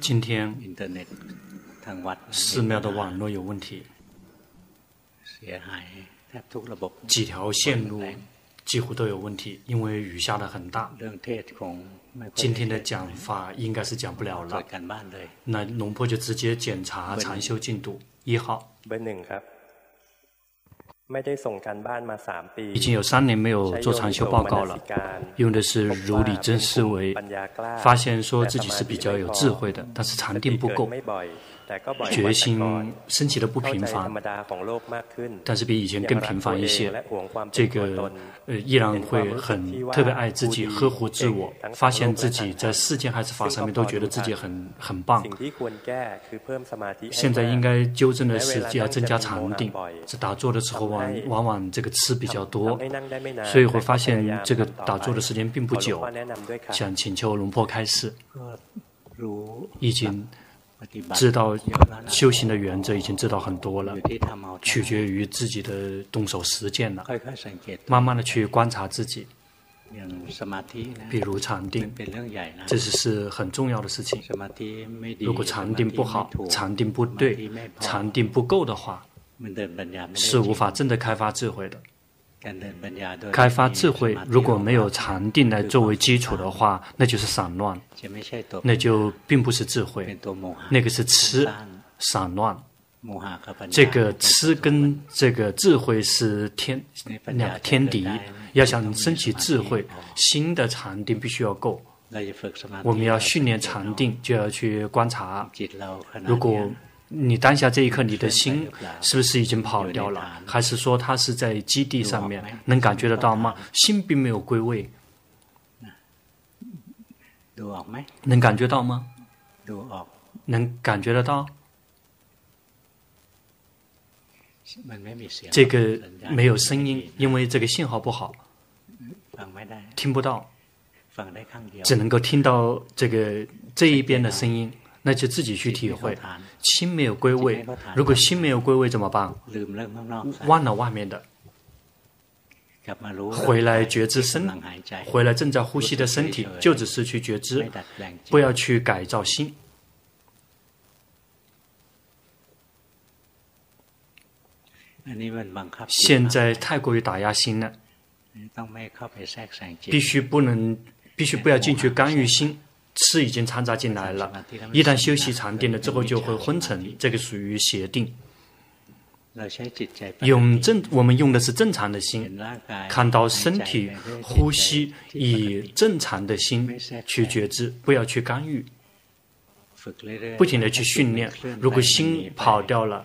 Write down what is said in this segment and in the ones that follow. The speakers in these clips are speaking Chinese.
今天寺庙的网络有问题，几条线路几乎都有问题，因为雨下的很大。今天的讲法应该是讲不了了，那龙婆就直接检查禅修进度。一号。已经有三年没有做禅修报告了，用的是如理真思维，发现说自己是比较有智慧的，但是禅定不够。决心升起的不平凡，但是比以前更平凡一些。这个呃，依然会很特别爱自己，呵护自我，发现自己在世间还是法上面都觉得自己很很棒。现在应该纠正的是要增加禅定。这打坐的时候往往往这个吃比较多，所以会发现这个打坐的时间并不久。想请求龙婆开示，已经。知道修行的原则已经知道很多了，取决于自己的动手实践了。慢慢的去观察自己，比如禅定，这是是很重要的事情。如果禅定不好，禅定不对，禅定不够的话，是无法真的开发智慧的。开发智慧，如果没有禅定来作为基础的话，那就是散乱，那就并不是智慧，那个是痴，散乱。这个痴跟这个智慧是天两个天敌，要想升起智慧，新的禅定必须要够。我们要训练禅定，就要去观察，如果。你当下这一刻，你的心是不是已经跑掉了？还是说他是在基地上面？能感觉得到吗？心并没有归位。能感觉到吗？能感觉得到？这个没有声音，因为这个信号不好，听不到，只能够听到这个这一边的声音。那就自己去体会，心没有归位。如果心没有归位怎么办？忘了外面的，回来觉知身，回来正在呼吸的身体，就只是去觉知，不要去改造心。现在太过于打压心了，必须不能，必须不要进去干预心。痴已经掺杂进来了，一旦休息禅定了之后就会昏沉，这个属于邪定。用正，我们用的是正常的心，看到身体呼吸，以正常的心去觉知，不要去干预，不停的去训练。如果心跑掉了、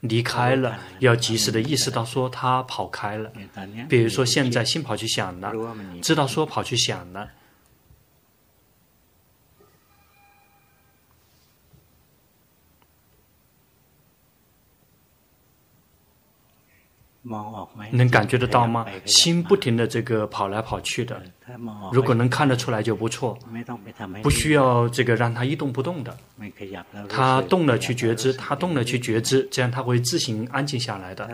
离开了，要及时的意识到说他跑开了。比如说现在心跑去想了，知道说跑去想了。能感觉得到吗？心不停的这个跑来跑去的，如果能看得出来就不错，不需要这个让它一动不动的，它动了去觉知，它动了去觉知，这样它会自行安静下来的。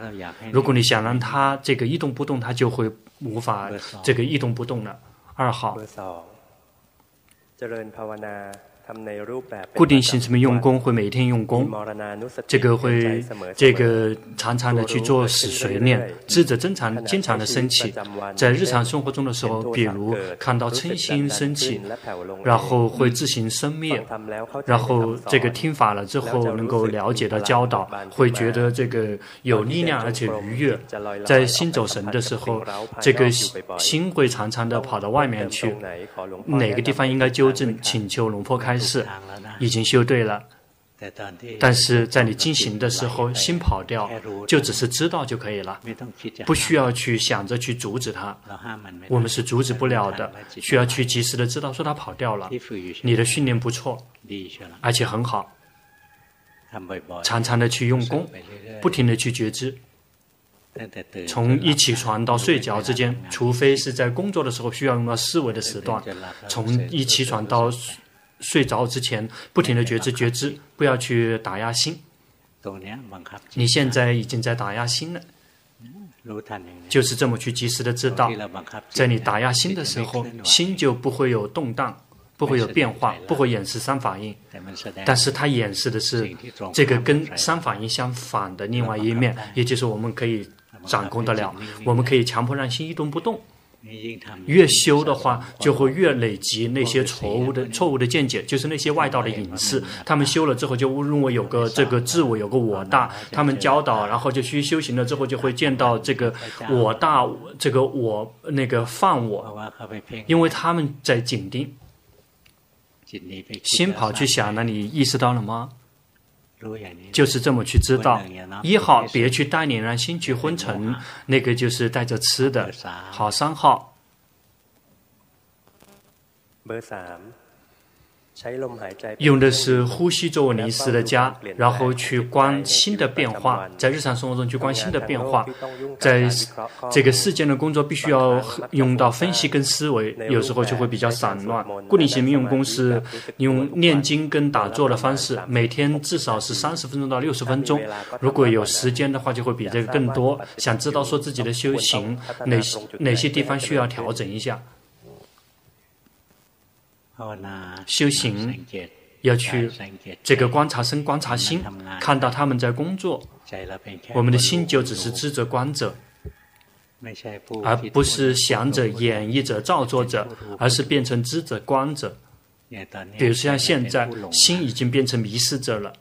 如果你想让它这个一动不动，它就会无法这个一动不动了。二号。固定性什么用功会每天用功，这个会这个常常的去做死随念，智者经常经常的升起，在日常生活中的时候，比如看到嗔心升起，然后会自行生灭，然后这个听法了之后能够了解到教导，会觉得这个有力量而且愉悦，在心走神的时候，这个心会常常的跑到外面去，哪个地方应该纠正，请求龙婆开。是已经修对了，但是在你进行的时候，心跑掉，就只是知道就可以了，不需要去想着去阻止它。我们是阻止不了的，需要去及时的知道说它跑掉了。你的训练不错，而且很好，常常的去用功，不停的去觉知。从一起床到睡觉之间，除非是在工作的时候需要用到思维的时段，从一起床到。睡着之前，不停的觉知觉知，不要去打压心。你现在已经在打压心了，就是这么去及时的知道，在你打压心的时候，心就不会有动荡，不会有变化，不会掩饰三反应。但是它掩饰的是这个跟三反应相反的另外一面，也就是我们可以掌控得了，我们可以强迫让心一动不动。越修的话，就会越累积那些错误的错误的见解，就是那些外道的隐士。他们修了之后，就认为有个这个自我，有个我大。他们教导，然后就去修行了之后，就会见到这个我大，这个我那个放我，因为他们在紧盯，心跑去想，那你意识到了吗？就是这么去知道。一号，别去带领让心去昏沉，那个就是带着吃的。好，三号。用的是呼吸作为临时的家，然后去观心的变化，在日常生活中去观心的变化，在这个世间的工作必须要用到分析跟思维，有时候就会比较散乱。固定型命用功是用念经跟打坐的方式，每天至少是三十分钟到六十分钟，如果有时间的话就会比这个更多。想知道说自己的修行哪些哪些地方需要调整一下。修行要去这个观察身、观察心，看到他们在工作，我们的心就只是知者、观者，而不是想着、演绎者、造作者，而是变成知者、观者。比如像现在，心已经变成迷失者了，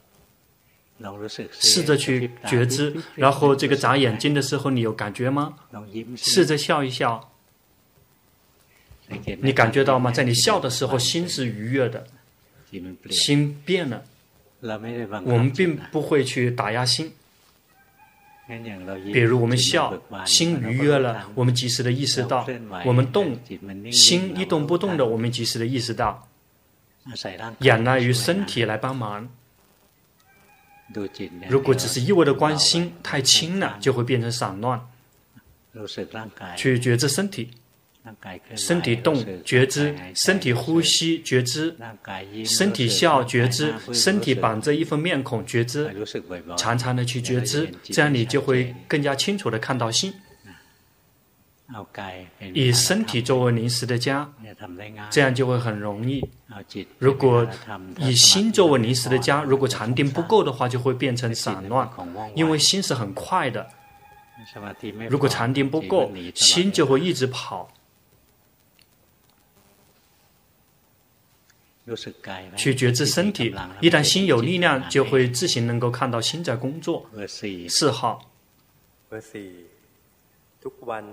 试着去觉知，然后这个眨眼睛的时候，你有感觉吗？试着笑一笑。你感觉到吗？在你笑的时候，心是愉悦的，心变了。我们并不会去打压心。比如我们笑，心愉悦了，我们及时的意识到；我们动，心一动不动的，我们及时的意识到。仰赖于身体来帮忙。如果只是一味的关心，太轻了，就会变成散乱。去觉知身体。身体动觉知，身体呼吸觉知，身体笑觉知，身体绑着一副面孔觉知，常常的去觉知，这样你就会更加清楚的看到心。以身体作为临时的家，这样就会很容易。如果以心作为临时的家，如果禅定不够的话，就会变成散乱，因为心是很快的。如果禅定不够，心就会一直跑。去觉知身体，一旦心有力量，就会自行能够看到心在工作。四号。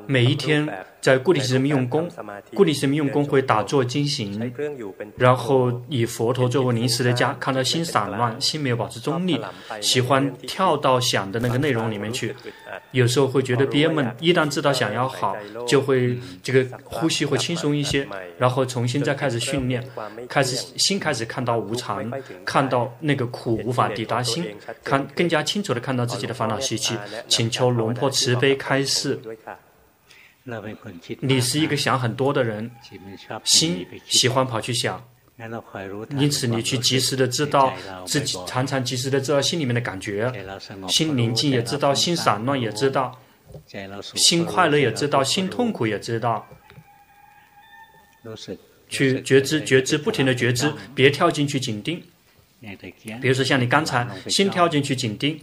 每一天在固定时间用功，固定时间用功会打坐经行，然后以佛陀作为临时的家，看到心散乱，心没有保持中立，喜欢跳到想的那个内容里面去，有时候会觉得憋闷。一旦知道想要好，就会这个呼吸会轻松一些，然后重新再开始训练，开始心开始看到无常，看到那个苦无法抵达心，看更加清楚地看到自己的烦恼习气，请求龙婆慈悲开示。你是一个想很多的人，心喜欢跑去想，因此你去及时的知道自己，常常及时的知道心里面的感觉，心宁静也知道，心散乱也知道，心快乐也知道，心痛苦也知道，去觉知觉知，不停的觉知，别跳进去紧盯。比如说像你刚才心跳进去紧盯，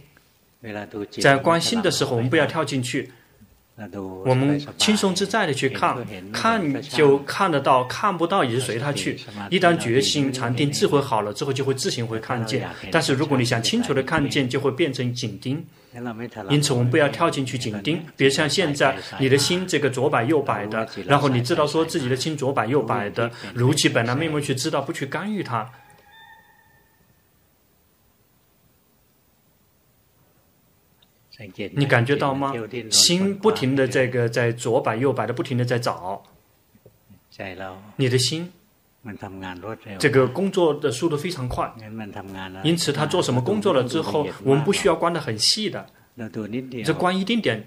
在观心的时候，我们不要跳进去。我们轻松自在的去看，看就看得到，看不到也是随他去。一旦决心禅定智慧好了之后，就会自行会看见。但是如果你想清楚的看见，就会变成紧盯。因此我们不要跳进去紧盯。别像现在，你的心这个左摆右摆的，然后你知道说自己的心左摆右摆的，如其本来面目去知道，不去干预它。你感觉到吗？心不停的这个在左摆右摆的不停的在找，你的心，这个工作的速度非常快，因此他做什么工作了之后，我们不需要关的很细的，只关一丁点，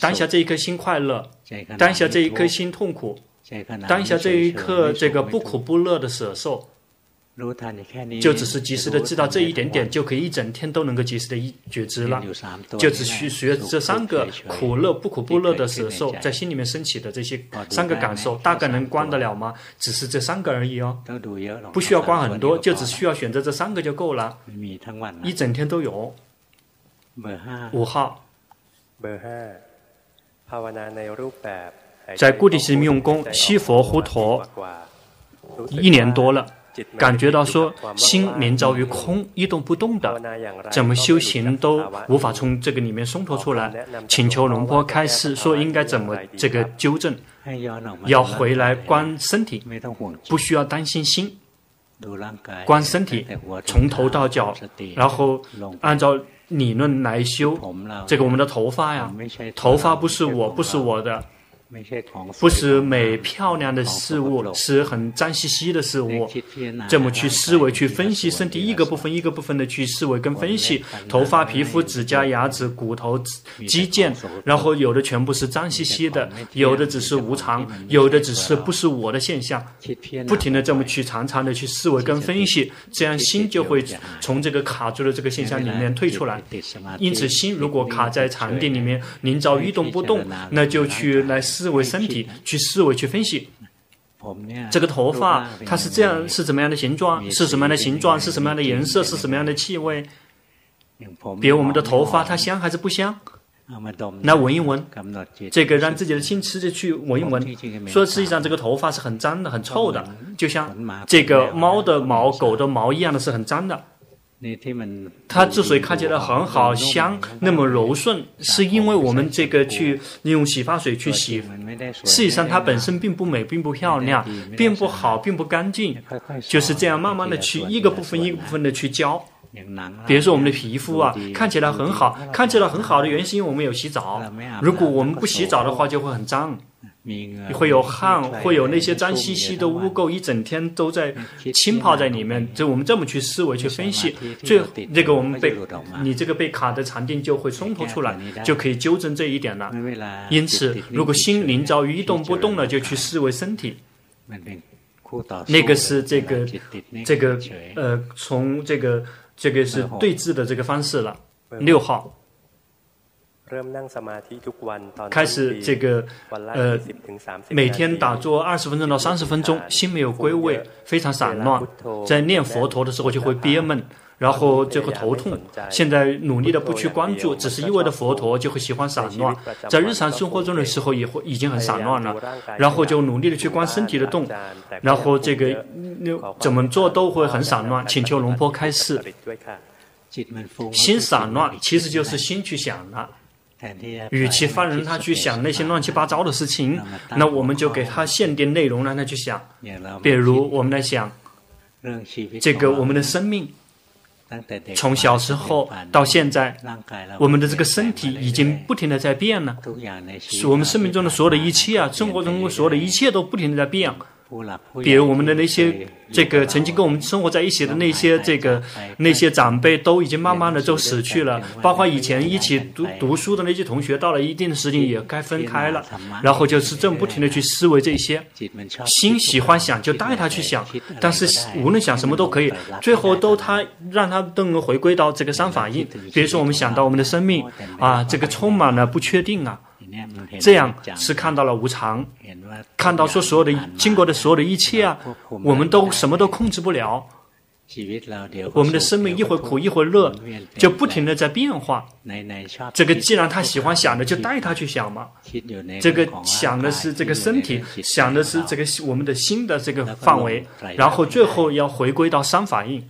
当下这一颗心快乐，当下这一颗心痛苦，当下这一刻这个不苦不乐的舍受。就只是及时的知道这一点点，就可以一整天都能够及时的一觉知了。就只需学这三个苦乐不苦不乐的时候，在心里面升起的这些三个感受，大概能观得了吗？只是这三个而已哦，不需要观很多，就只需要选择这三个就够了，一整天都有。五号，在固定型用功，西佛胡陀一年多了。感觉到说心连着于空，一动不动的，怎么修行都无法从这个里面松脱出来。请求龙婆开示说应该怎么这个纠正，要回来观身体，不需要担心心，观身体从头到脚，然后按照理论来修。这个我们的头发呀，头发不是我，不是我的。不是美漂亮的事物，是很脏兮兮的事物。这么去思维、去分析身体一个部分一个部分的去思维跟分析，头发、皮肤、指甲、牙齿、骨头、肌腱，然后有的全部是脏兮兮的，有的只是无常，有的只是不是我的现象。不停的这么去常常的去思维跟分析，这样心就会从这个卡住的这个现象里面退出来。因此，心如果卡在禅定里面，临着一动不动，那就去来思。思维身体，去思维去分析，这个头发它是这样，是怎么样的形状？是什么样的形状？是什么样的颜色？是什么样的气味？比如我们的头发，它香还是不香？来闻一闻，这个让自己的心吃着去闻一闻。说实际上，这个头发是很脏的，很臭的，就像这个猫的毛、狗的毛一样的，是很脏的。它之所以看起来很好香，那么柔顺，是因为我们这个去利用洗发水去洗。事实际上它本身并不美，并不漂亮，并不好，并不干净。就是这样慢慢的去一个部分一个部分的去教。比如说我们的皮肤啊，看起来很好，看起来很好的原因是因为我们有洗澡。如果我们不洗澡的话，就会很脏。会有汗，会有那些脏兮兮的污垢，一整天都在浸泡在里面。就我们这么去思维去分析，最后这个我们被你这个被卡的禅定就会松脱出来，就可以纠正这一点了。因此，如果心灵遭遇一动不动了，就去思维身体，那个是这个这个呃，从这个这个是对峙的这个方式了。六号。开始这个呃，每天打坐二十分钟到三十分钟，心没有归位，非常散乱。在念佛陀的时候就会憋闷，然后就会头痛。现在努力的不去关注，只是一味的佛陀就会喜欢散乱。在日常生活中的时候也会已经很散乱了，然后就努力的去观身体的动，然后这个怎么做都会很散乱。请求龙波开示。心散乱其实就是心去想了。与其放任他去想那些乱七八糟的事情，那我们就给他限定内容让他去想。比如我们来想，这个我们的生命，从小时候到现在，我们的这个身体已经不停的在变了。我们生命中的所有的一切啊，生活中所有的一切都不停的在变。比如我们的那些这个曾经跟我们生活在一起的那些这个那些长辈都已经慢慢的就死去了，包括以前一起读读书的那些同学，到了一定的时间也该分开了，然后就是这么不停的去思维这些，心喜欢想就带他去想，但是无论想什么都可以，最后都他让他都能回归到这个三法印。比如说我们想到我们的生命啊，这个充满了不确定啊。这样是看到了无常，看到说所有的经过的所有的一切啊，我们都什么都控制不了。我们的生命一会苦一会乐，就不停的在变化。这个既然他喜欢想的，就带他去想嘛。这个想的是这个身体，想的是这个我们的心的这个范围，然后最后要回归到三法印。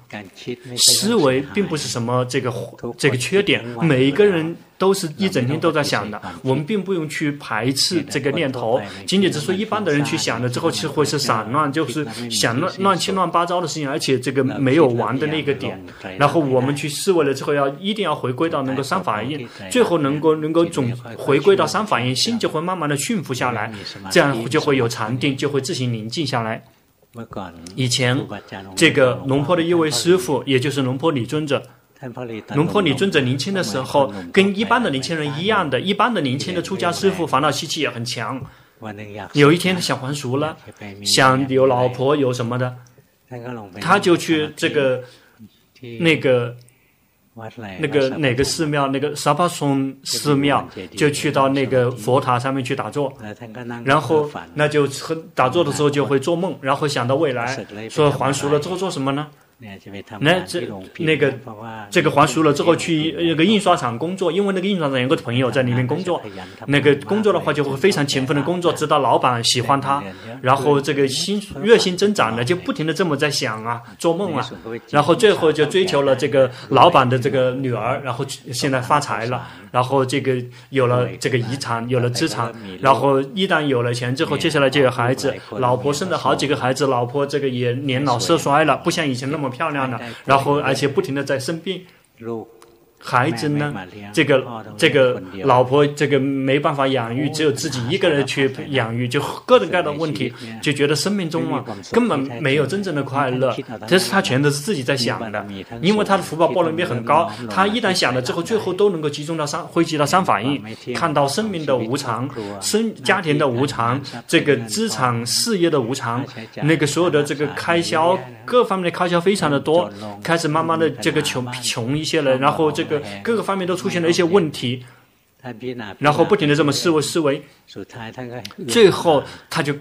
思维并不是什么这个这个缺点，每一个人。都是一整天都在想的，我们并不用去排斥这个念头，仅仅只是说一般的人去想了之后，其实会是散乱，就是想乱乱七乱八糟的事情，而且这个没有完的那个点。然后我们去思维了之后，要一定要回归到能够三法印，最后能够能够总回归到三法印，心就会慢慢的驯服下来，这样就会有禅定，就会自行宁静下来。以前这个龙坡的一位师傅，也就是龙坡李尊者。龙坡你尊者年轻的时候，跟一般的年轻人一样的，一般的年轻的出家师傅烦恼习气也很强。有一天他想还俗了，想有老婆有什么的，他就去这个那个那个哪个寺庙，那个沙巴松寺庙，就去到那个佛塔上面去打坐，然后那就打坐的时候就会做梦，然后想到未来，说还俗了之后做什么呢？那这那个这个还俗了之后去那个印刷厂工作，因为那个印刷厂有个朋友在里面工作，那个工作的话就会非常勤奋的工作，直到老板喜欢他，然后这个薪月薪增长了，就不停的这么在想啊，做梦啊，然后最后就追求了这个老板的这个女儿，然后现在发财了，然后这个有了这个遗产，有了资产，然后一旦有了钱之后，接下来就有孩子，老婆生了好几个孩子，老婆这个也年老色衰了，不像以前那么。漂亮的，然后而且不停的在生病。孩子呢？这个这个老婆这个没办法养育，只有自己一个人去养育，就各种各样的问题，就觉得生命中啊根本没有真正的快乐。这是他全都是自己在想的，因为他的福报波罗蜜很高，他一旦想了之后，最后都能够集中到三，汇集到三反应，看到生命的无常，生家庭的无常，这个资产事业的无常，那个所有的这个开销各方面的开销非常的多，开始慢慢的这个穷穷一些了，然后这个。各个方面都出现了一些问题，然后不停的这么思维思维，最后他就。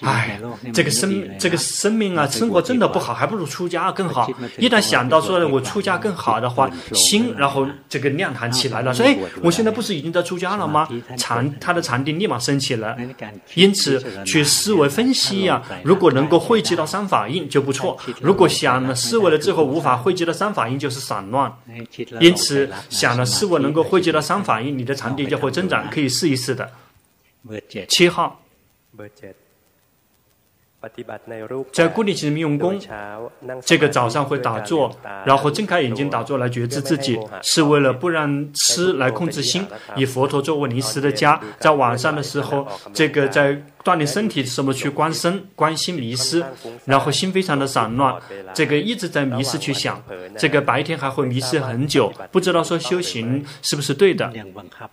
哎，这个生这个生命啊，生活真的不好，还不如出家更好。一旦想到说我出家更好的话，心然后这个亮堂起来了，说哎，我现在不是已经在出家了吗？禅他的禅定立马升起了，因此去思维分析呀、啊，如果能够汇集到三法印就不错。如果想了思维了之后无法汇集到三法印，就是散乱。因此想了思维能够汇集到三法印，你的禅定就会增长，可以试一试的。七号。在固定型用功，这个早上会打坐，然后睁开眼睛打坐来觉知自己，是为了不让痴来控制心，以佛陀作为临时的家。在晚上的时候，这个在锻炼身体的时候去观身、观心迷失，然后心非常的散乱，这个一直在迷失去想，这个白天还会迷失很久，不知道说修行是不是对的，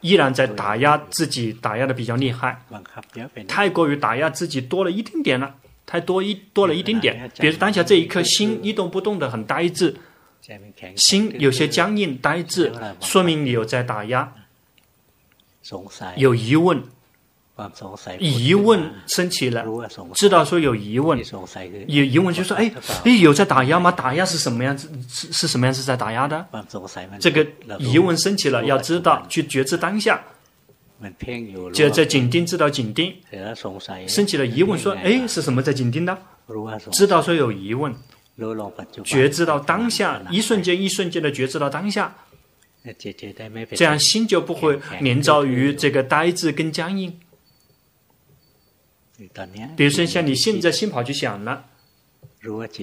依然在打压自己，打压的比较厉害，太过于打压自己多了一丁点了。太多一多了一丁点，比如当下这一刻心一动不动的很呆滞，心有些僵硬呆滞，说明你有在打压，有疑问，疑问升起了，知道说有疑问，有疑问就说哎哎有在打压吗？打压是什么样子？是是什么样子在打压的？这个疑问升起了，要知道去觉知当下。就在紧盯，知道紧盯，升起了疑问，说：“哎，是什么在紧盯的？”知道说有疑问，觉知到当下，一瞬间一瞬间的觉知到当下，这样心就不会连着于这个呆滞跟僵硬。比如说，像你现在心跑去想了。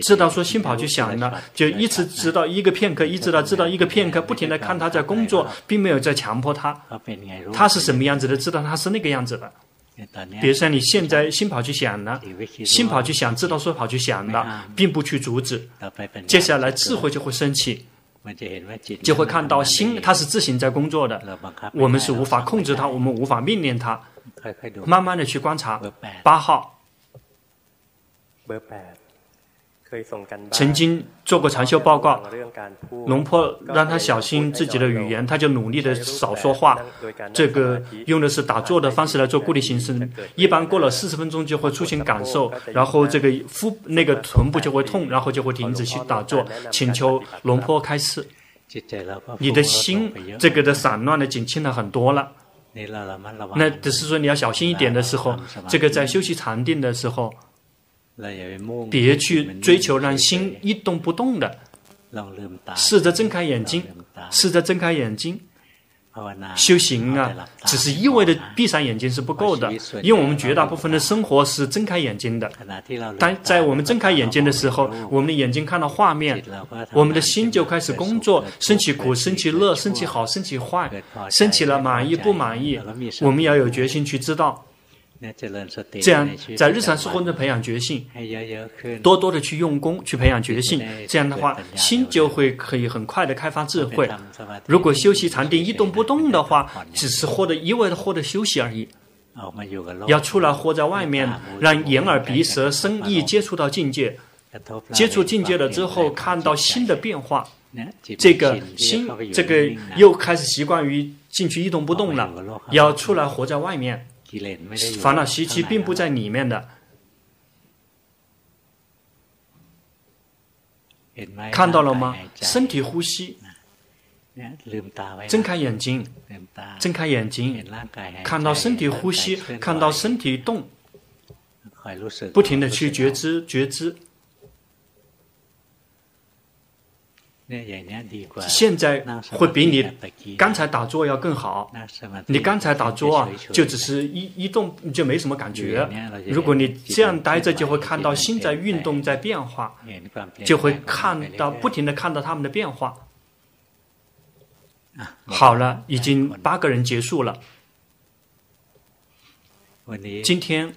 知道说心跑去想了，就一直知道一个片刻，一直到知道一个片刻，不停地看他在工作，并没有在强迫他。他是什么样子的？知道他是那个样子的。比如说你现在心跑去想了，心跑去想，知道说跑去想了，并不去阻止。接下来智慧就会升起，就会看到心它是自行在工作的，我们是无法控制它，我们无法命令它。慢慢的去观察。八号。曾经做过禅修报告，龙婆让他小心自己的语言，他就努力的少说话。这个用的是打坐的方式来做固定形式，一般过了四十分钟就会出现感受，然后这个腹那个臀部就会痛，然后就会停止去打坐，请求龙坡开示。你的心这个的散乱的减轻了很多了，那只是说你要小心一点的时候，这个在休息禅定的时候。别去追求让心一动不动的，试着睁开眼睛，试着睁开眼睛。修行啊，只是意味着闭上眼睛是不够的，因为我们绝大部分的生活是睁开眼睛的。但在我们睁开眼睛的时候，我们的眼睛看到画面，我们的心就开始工作，生起苦，生起乐，生起好，生起坏，生起了满意不满意，我们要有决心去知道。这样，在日常生活中培养觉性，多多的去用功，去培养觉性。这样的话，心就会可以很快的开发智慧。如果休息禅定一动不动的话，只是获得一味的获得休息而已。要出来活在外面，让眼耳鼻舌身意接触到境界，接触境界了之后，看到新的变化，这个心，这个又开始习惯于进去一动不动了，要出来活在外面。烦恼习气并不在里面的，看到了吗？身体呼吸，睁开眼睛，睁开眼睛，看到身体呼吸，看到身体动，不停的去觉知觉知。现在会比你刚才打坐要更好。你刚才打坐啊，就只是一一动就没什么感觉。如果你这样待着，就会看到心在运动，在变化，就会看到不停的看到他们的变化。好了，已经八个人结束了。今天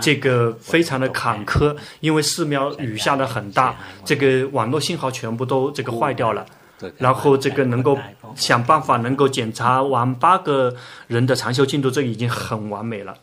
这个非常的坎坷，因为寺庙雨下的很大，这个网络信号全部都这个坏掉了。然后这个能够想办法能够检查完八个人的长修进度，这已经很完美了。